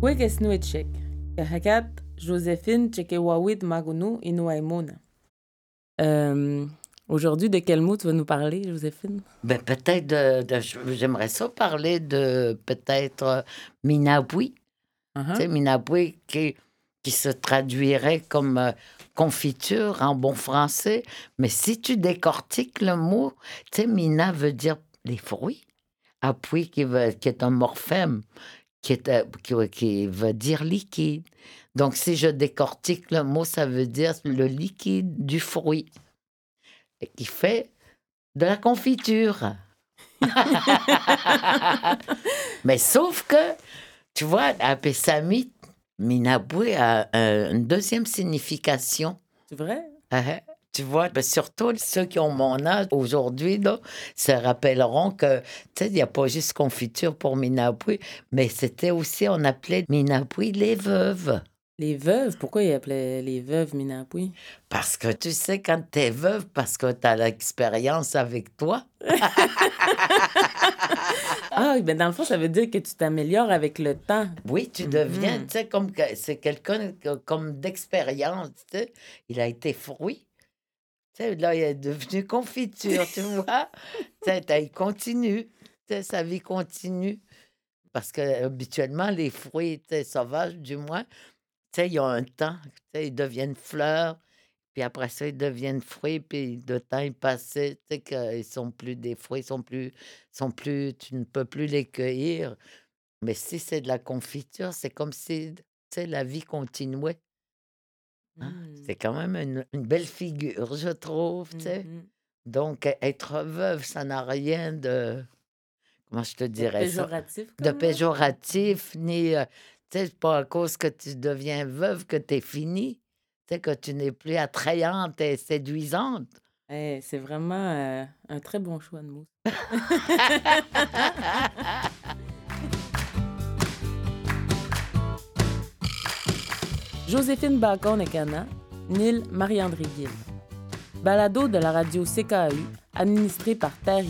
Wekesnuetchek, Kahakat, Joséphine Tchekewawit Magunu Inuaimona. Euh, Aujourd'hui, de quel mot tu vas nous parler, Joséphine? Ben, peut-être de, j'aimerais ça parler de peut-être Minabui. Uh-huh. Tu sais, Minabui qui, qui se traduirait comme euh, confiture en bon français. Mais si tu décortiques le mot, tu sais, Mina veut dire les fruits. Appui qui, veut, qui est un morphème, qui, est, euh, qui, qui veut dire liquide. Donc, si je décortique le mot, ça veut dire le liquide du fruit qui fait de la confiture. Mais sauf que, tu vois, à Pessami, Minaboué a une deuxième signification. C'est vrai? Uh-huh. Tu vois, ben surtout ceux qui ont mon âge aujourd'hui, se rappelleront que, tu sais, il n'y a pas juste confiture pour Minaboué, mais c'était aussi, on appelait Minaboué les veuves. Les veuves, pourquoi ils appelaient les veuves Minapui? Parce que tu sais, quand tu es veuve, parce que tu as l'expérience avec toi. ah, ben dans le fond, ça veut dire que tu t'améliores avec le temps. Oui, tu deviens, mm-hmm. tu sais, comme c'est quelqu'un comme d'expérience, tu sais. Il a été fruit. Là, il est devenu confiture, tu vois. il continue. Sa vie continue. Parce que habituellement, les fruits sauvages, du moins, tu sais, il y a un temps, ils deviennent fleurs, puis après ça, ils deviennent fruits, puis le temps est passé, tu sais, sont plus des fruits, ils sont plus, sont plus, tu ne peux plus les cueillir. Mais si c'est de la confiture, c'est comme si, la vie continuait. Hein? Mmh. C'est quand même une, belle figure, je trouve, tu sais. Mmh Donc, e, être veuve, ça n'a rien de, comment je te dirais de péjoratif, De péjoratif, ni, euh, c'est pas à cause que tu deviens veuve que tu es fini. Tu que tu n'es plus attrayante et séduisante. Eh, c'est vraiment euh, un très bon choix de mots. Joséphine Bacon et Cana, Nil Marie-André. Balado de la radio CKU, administré par Terre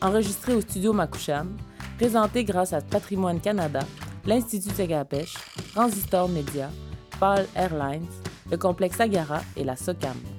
Enregistré au studio Makoucham, présenté grâce à Patrimoine Canada l'Institut Tegapèche, Transistor Media, Paul Airlines, le complexe Agara et la SOCAM.